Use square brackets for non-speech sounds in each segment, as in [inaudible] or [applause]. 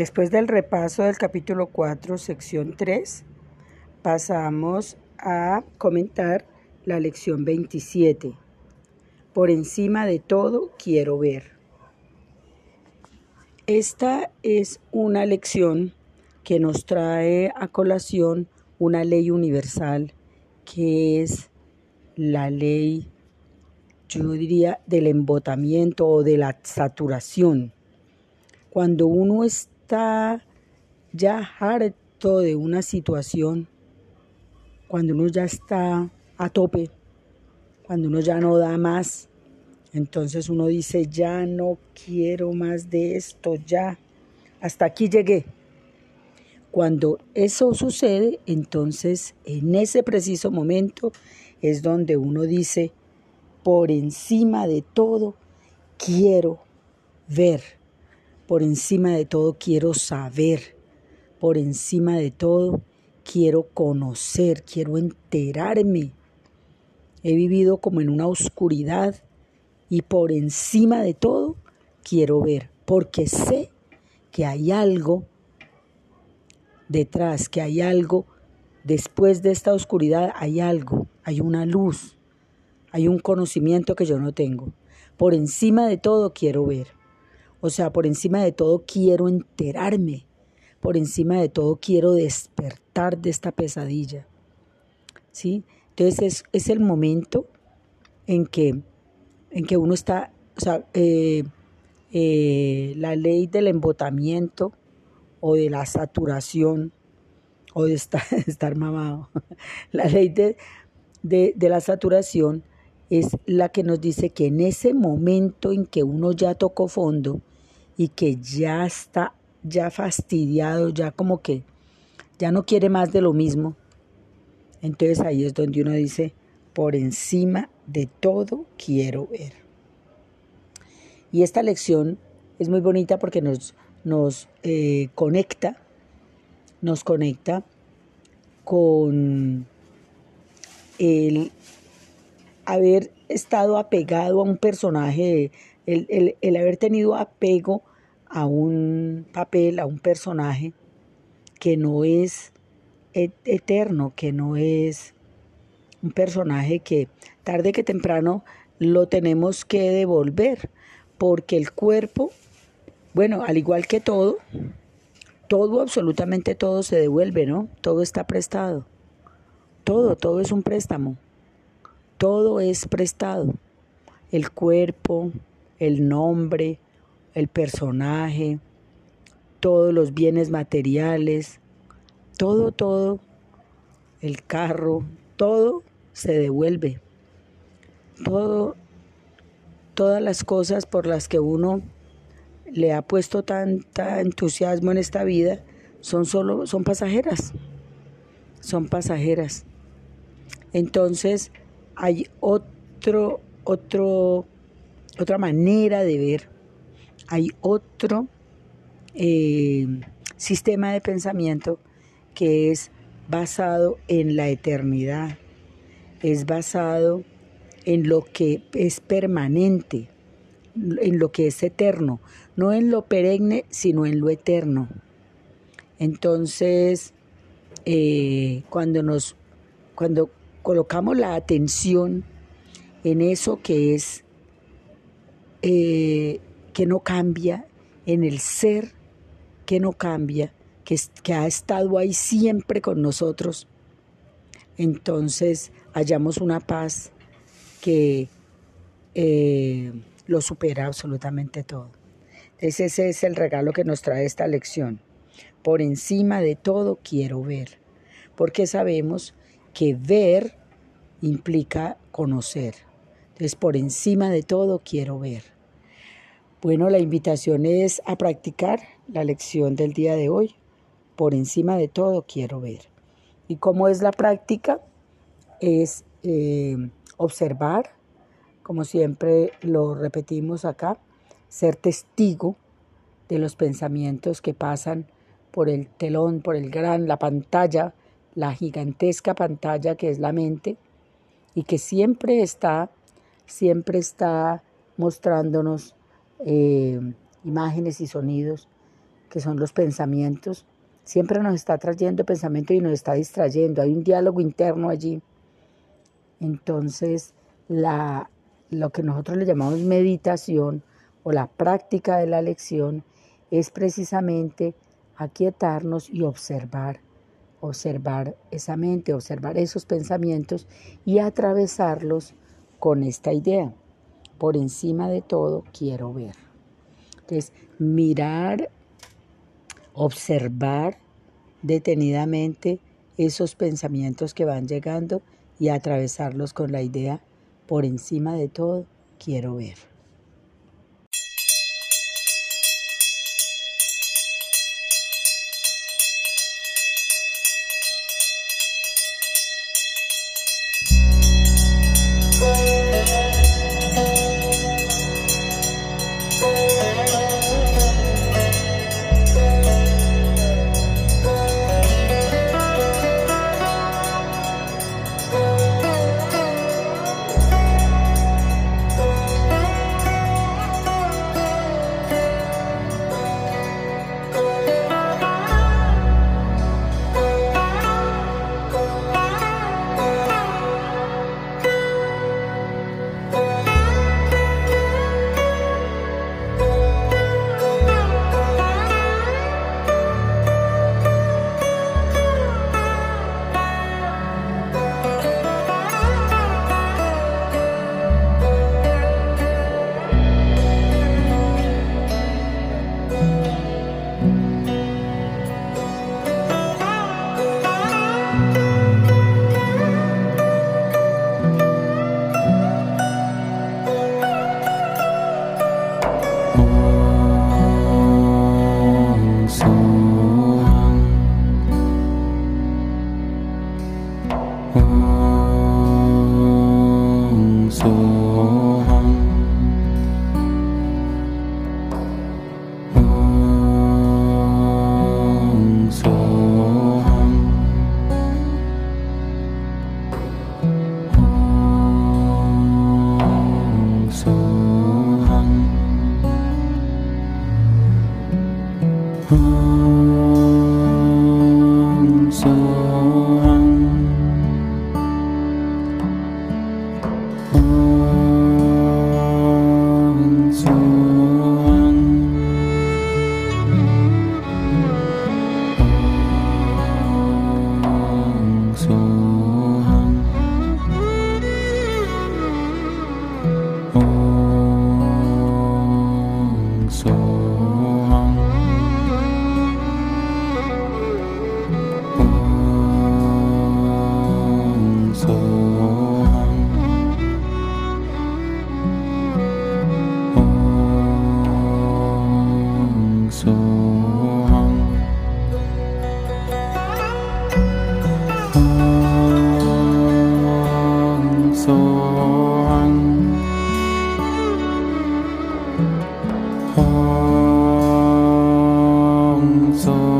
después del repaso del capítulo 4, sección 3, pasamos a comentar la lección 27. Por encima de todo quiero ver. Esta es una lección que nos trae a colación una ley universal que es la ley, yo diría, del embotamiento o de la saturación. Cuando uno está ya harto de una situación, cuando uno ya está a tope, cuando uno ya no da más, entonces uno dice, ya no quiero más de esto, ya, hasta aquí llegué. Cuando eso sucede, entonces en ese preciso momento es donde uno dice, por encima de todo, quiero ver, por encima de todo, quiero saber, por encima de todo, quiero conocer, quiero enterarme. He vivido como en una oscuridad y por encima de todo, quiero ver, porque sé que hay algo detrás, que hay algo, después de esta oscuridad hay algo, hay una luz, hay un conocimiento que yo no tengo. Por encima de todo quiero ver. O sea, por encima de todo quiero enterarme. Por encima de todo quiero despertar de esta pesadilla. ¿Sí? Entonces es, el momento en que, en que uno está, o sea, eh, eh, la ley del embotamiento o de la saturación o de estar, [laughs] mamado. [laughs] La ley de, de, la saturación es la que nos dice que en ese momento en que uno ya tocó fondo y que ya está ya fastidiado, ya como que ya no quiere más de lo mismo, entonces ahí es donde uno dice, por encima de todo quiero ver. Y esta lección es muy bonita porque nos, nos eh, conecta, nos conecta con el haber estado apegado a un personaje, el, el, haber tenido apego a un papel, a un personaje que no es eterno, que no es un personaje que tarde que temprano lo tenemos que devolver, porque el cuerpo bueno, al igual que todo, todo, absolutamente todo se devuelve, ¿no? Todo está prestado. Todo, todo es un préstamo. Todo es prestado. El cuerpo, el nombre, el personaje, todos los bienes materiales, todo, todo, el carro, todo se devuelve. Todo, todas las cosas por las que uno le ha puesto tanta entusiasmo en esta vida son solo son pasajeras. Son pasajeras. Entonces hay otro otro otra manera de ver. Hay otro eh, sistema de pensamiento que es basado en la eternidad, es basado en lo que es permanente, en lo que es eterno, no en lo perenne, sino en lo eterno. Entonces, eh, cuando nos, cuando colocamos la atención en eso que es, eh, que no cambia, en el ser que no cambia, que, que ha estado ahí siempre con nosotros, entonces hallamos una paz que eh, lo supera absolutamente todo. ese es el regalo que nos trae esta lección. Por encima de todo quiero ver, porque sabemos que ver implica conocer. Entonces, por encima de todo quiero ver. Bueno, la invitación es a practicar la lección del día de hoy. Por encima de todo quiero ver. ¿Y cómo es la práctica? Es eh, observar, como siempre lo repetimos acá, ser testigo de los pensamientos que pasan por el telón, por el gran, la pantalla, la gigantesca pantalla que es la mente y que siempre está, siempre está mostrándonos eh, imágenes y sonidos que son los pensamientos, siempre nos está trayendo pensamiento y nos está distrayendo. Hay un diálogo interno allí. Entonces, la, lo que nosotros le llamamos meditación o la práctica de la lección es precisamente aquietarnos y observar, observar esa mente, observar esos pensamientos y atravesarlos con esta idea. Por encima de todo, quiero ver. Entonces, mirar, observar detenidamente esos pensamientos que van llegando y atravesarlos con la idea, por encima de todo, quiero ver.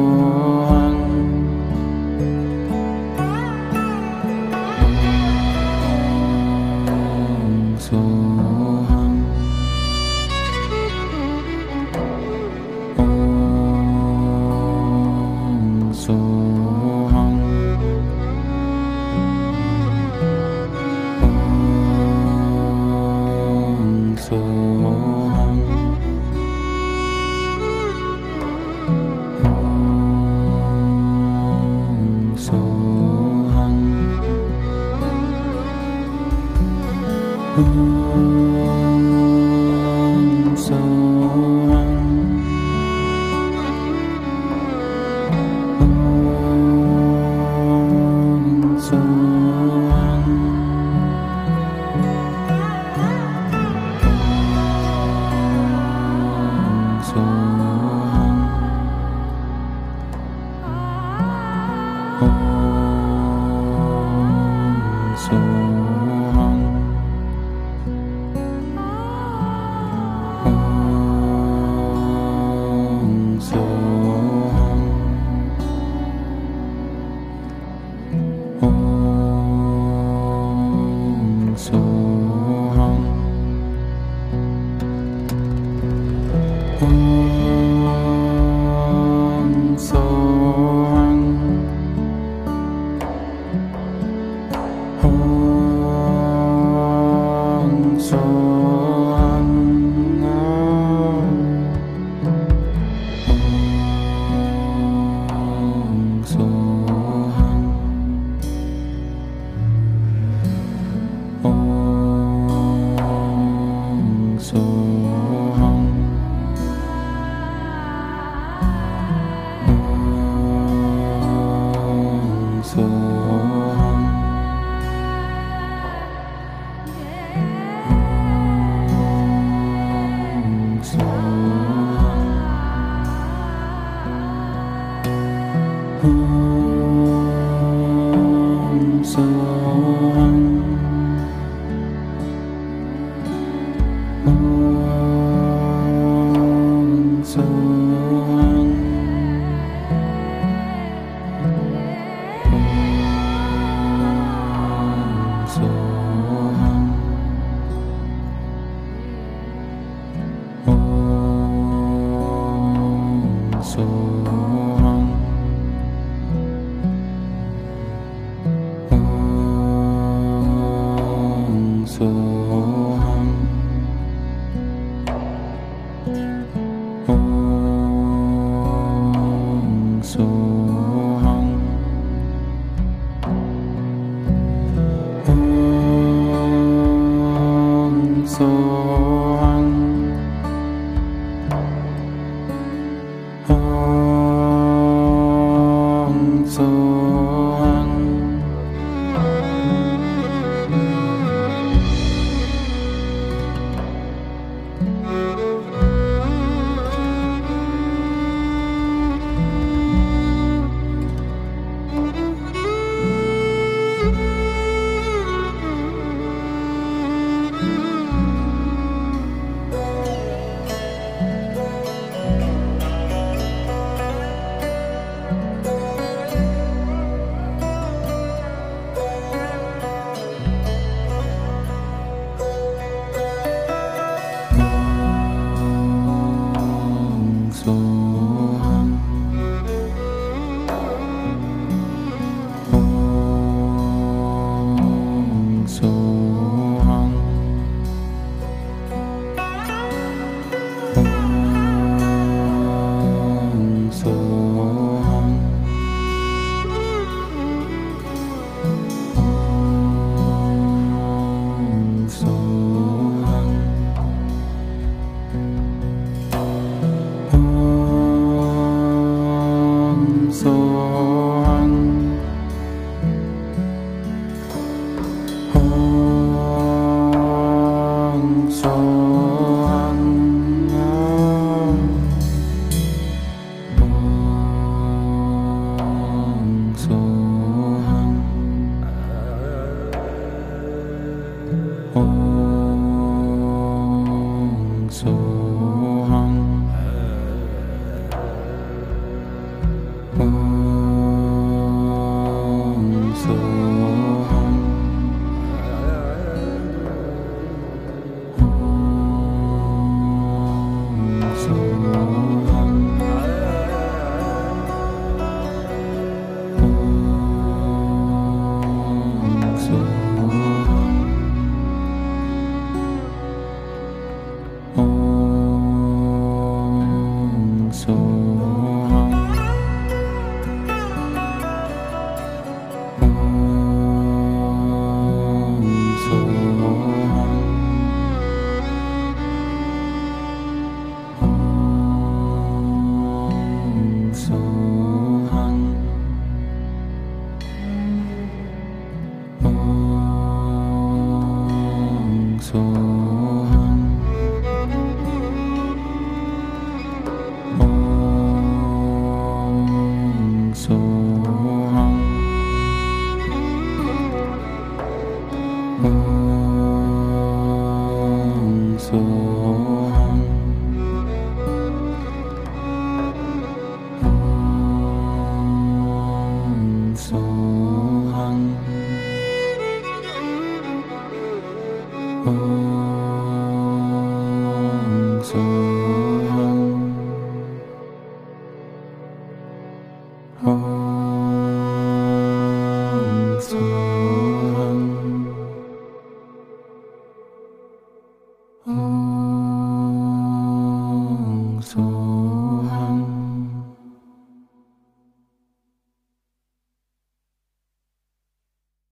more. Mm-hmm. Oh.